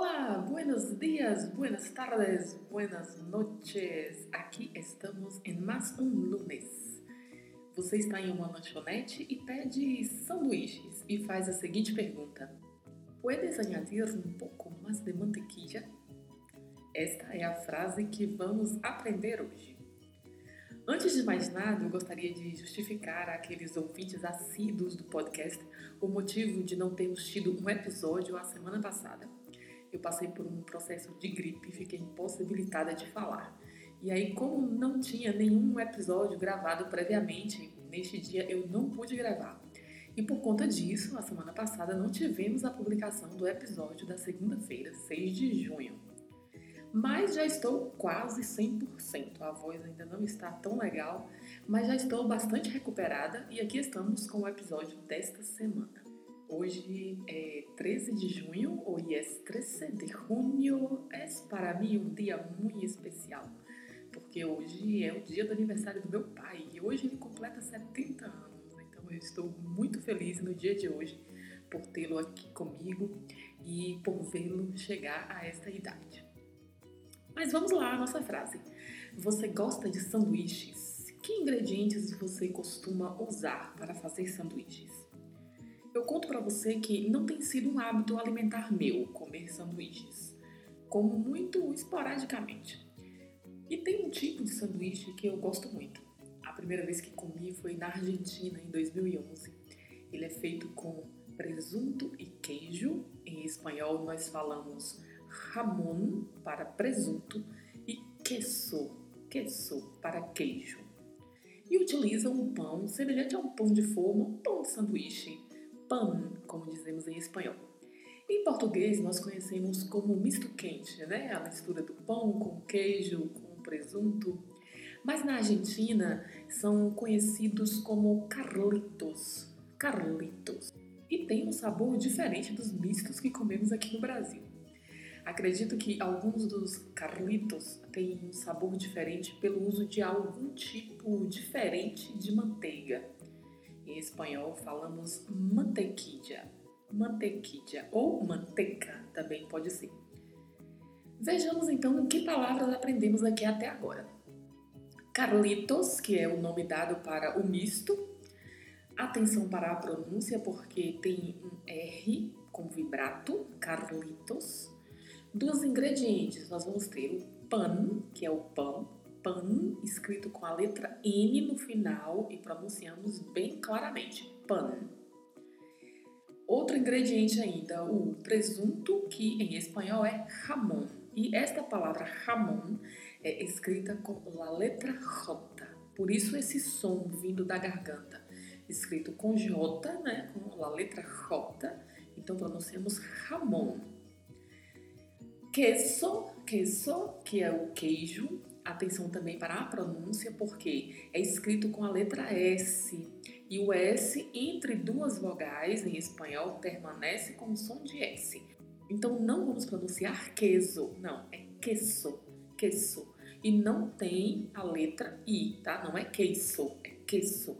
Olá, buenos dias, buenas tardes, buenas noches. Aqui estamos em mais um lunes. Você está em uma lanchonete e pede sanduíches e faz a seguinte pergunta: Puedes añadir um pouco mais de mantequilla? Esta é a frase que vamos aprender hoje. Antes de mais nada, eu gostaria de justificar àqueles ouvintes assíduos do podcast o motivo de não termos tido um episódio a semana passada eu passei por um processo de gripe e fiquei impossibilitada de falar. E aí, como não tinha nenhum episódio gravado previamente, neste dia eu não pude gravar. E por conta disso, a semana passada não tivemos a publicação do episódio da segunda-feira, 6 de junho. Mas já estou quase 100%. A voz ainda não está tão legal, mas já estou bastante recuperada e aqui estamos com o episódio desta semana. Hoje é 13 de junho, hoje é 13 de junho, é para mim um dia muito especial, porque hoje é o dia do aniversário do meu pai e hoje ele completa 70 anos, então eu estou muito feliz no dia de hoje por tê-lo aqui comigo e por vê-lo chegar a esta idade. Mas vamos lá a nossa frase. Você gosta de sanduíches? Que ingredientes você costuma usar para fazer sanduíches? Eu conto para você que não tem sido um hábito alimentar meu comer sanduíches, como muito esporadicamente. E tem um tipo de sanduíche que eu gosto muito. A primeira vez que comi foi na Argentina, em 2011. Ele é feito com presunto e queijo. Em espanhol, nós falamos jamón para presunto e queso, queso para queijo. E utiliza um pão semelhante a um pão de forma, um pão de sanduíche, pan, como dizemos em espanhol. Em português, nós conhecemos como misto quente, né? A mistura do pão com queijo, com presunto. Mas na Argentina são conhecidos como carlitos. Carlitos. E tem um sabor diferente dos mistos que comemos aqui no Brasil. Acredito que alguns dos carlitos têm um sabor diferente pelo uso de algum tipo diferente de manteiga. Em espanhol falamos mantequilla, mantequilla ou manteca também pode ser. Vejamos então que palavras aprendemos aqui até agora. Carlitos, que é o nome dado para o misto. Atenção para a pronúncia porque tem um R com vibrato, Carlitos. Dos ingredientes, nós vamos ter o pan, que é o pão, pan, escrito com a letra N no final e pronunciamos bem claramente, pan. Outro ingrediente ainda, o presunto, que em espanhol é jamón. E esta palavra jamón é escrita com a letra J. Por isso esse som vindo da garganta, escrito com J, né, com a letra J. Então pronunciamos jamón. Queso, queso, que é o queijo, Atenção também para a pronúncia, porque é escrito com a letra S e o S entre duas vogais em espanhol permanece com o som de S. Então não vamos pronunciar queso, não, é queso, queso. E não tem a letra I, tá? Não é queso, é queso.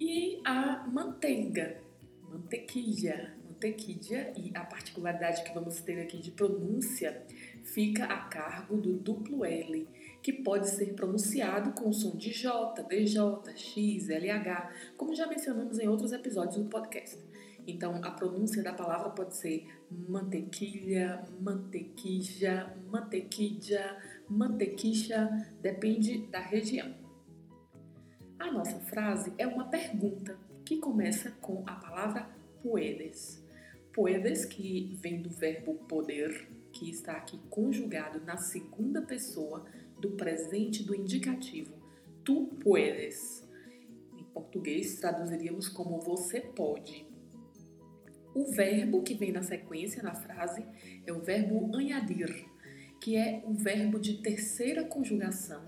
E a manteiga, mantequilla, mantequilla e a particularidade que vamos ter aqui de pronúncia fica a cargo do duplo L que pode ser pronunciado com o som de J, DJ, X, LH, como já mencionamos em outros episódios do podcast. Então, a pronúncia da palavra pode ser mantequilha, mantequija, mantequilla, mantequicha, depende da região. A nossa frase é uma pergunta que começa com a palavra puedes. Puedes, que vem do verbo poder, que está aqui conjugado na segunda pessoa do presente do indicativo. Tu puedes. português traduziríamos como você pode. O verbo que vem na sequência, na frase, é o verbo añadir, que é um verbo de terceira conjugação,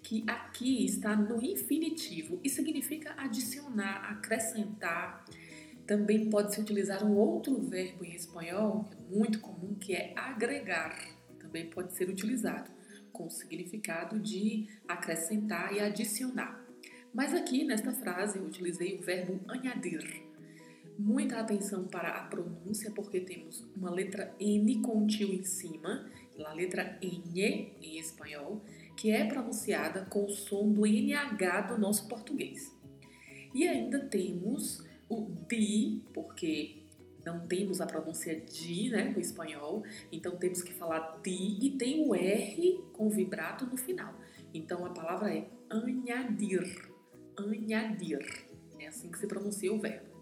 que aqui está no infinitivo e significa adicionar, acrescentar. Também pode se utilizar um outro verbo em espanhol, que é muito comum, que é agregar. Também pode ser utilizado com o significado de acrescentar e adicionar. Mas aqui nesta frase eu utilizei o verbo añadir Muita atenção para a pronúncia, porque temos uma letra N com tio em cima, a letra N em espanhol, que é pronunciada com o som do NH do nosso português. E ainda temos o DI, porque não temos a pronúncia DI né, no espanhol, então temos que falar DI e tem o R com vibrato no final. Então a palavra é añadir. Añadir. É assim que se pronuncia o verbo.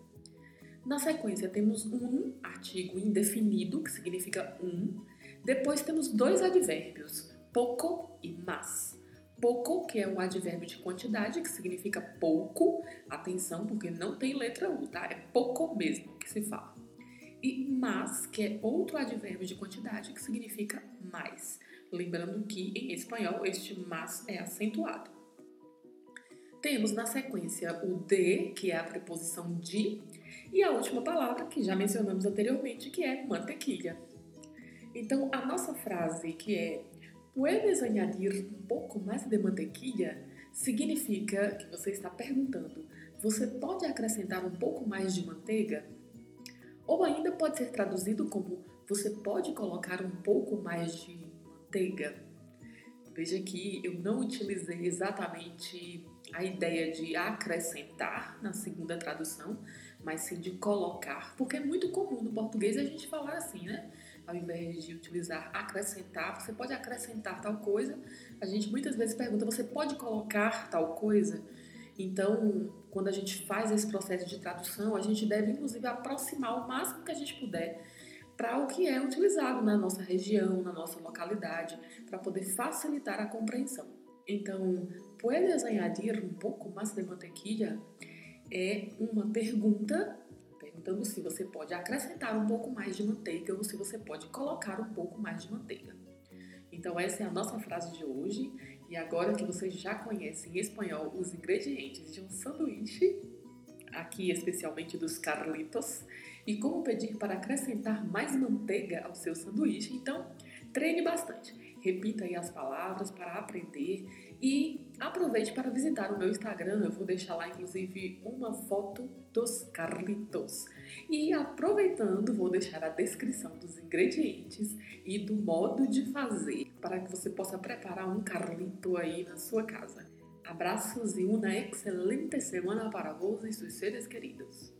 Na sequência, temos um artigo indefinido, que significa um. Depois temos dois advérbios, pouco e mas. Pouco, que é um advérbio de quantidade, que significa pouco. Atenção, porque não tem letra U, tá? É pouco mesmo que se fala. E mas, que é outro advérbio de quantidade, que significa mais. Lembrando que em espanhol este mas é acentuado. Temos na sequência o de, que é a preposição de, e a última palavra, que já mencionamos anteriormente, que é mantequilha. Então, a nossa frase, que é Puedes añadir um pouco mais de mantequilha? significa que você está perguntando: você pode acrescentar um pouco mais de manteiga? Ou ainda pode ser traduzido como: você pode colocar um pouco mais de manteiga? Veja que eu não utilizei exatamente a ideia de acrescentar na segunda tradução, mas sim de colocar, porque é muito comum no português a gente falar assim, né? Ao invés de utilizar acrescentar, você pode acrescentar tal coisa. A gente muitas vezes pergunta, você pode colocar tal coisa? Então, quando a gente faz esse processo de tradução, a gente deve inclusive aproximar o máximo que a gente puder para o que é utilizado na nossa região, na nossa localidade, para poder facilitar a compreensão. Então, ¿puedes añadir um pouco mais de mantequilla? É uma pergunta perguntando se você pode acrescentar um pouco mais de manteiga ou se você pode colocar um pouco mais de manteiga. Então, essa é a nossa frase de hoje. E agora que vocês já conhecem em espanhol os ingredientes de um sanduíche, aqui especialmente dos Carlitos, e como pedir para acrescentar mais manteiga ao seu sanduíche, então treine bastante. Repita aí as palavras para aprender e aproveite para visitar o meu Instagram. Eu vou deixar lá, inclusive, uma foto dos Carlitos. E aproveitando, vou deixar a descrição dos ingredientes e do modo de fazer para que você possa preparar um Carlito aí na sua casa. Abraços e uma excelente semana para vós e seus seres queridos.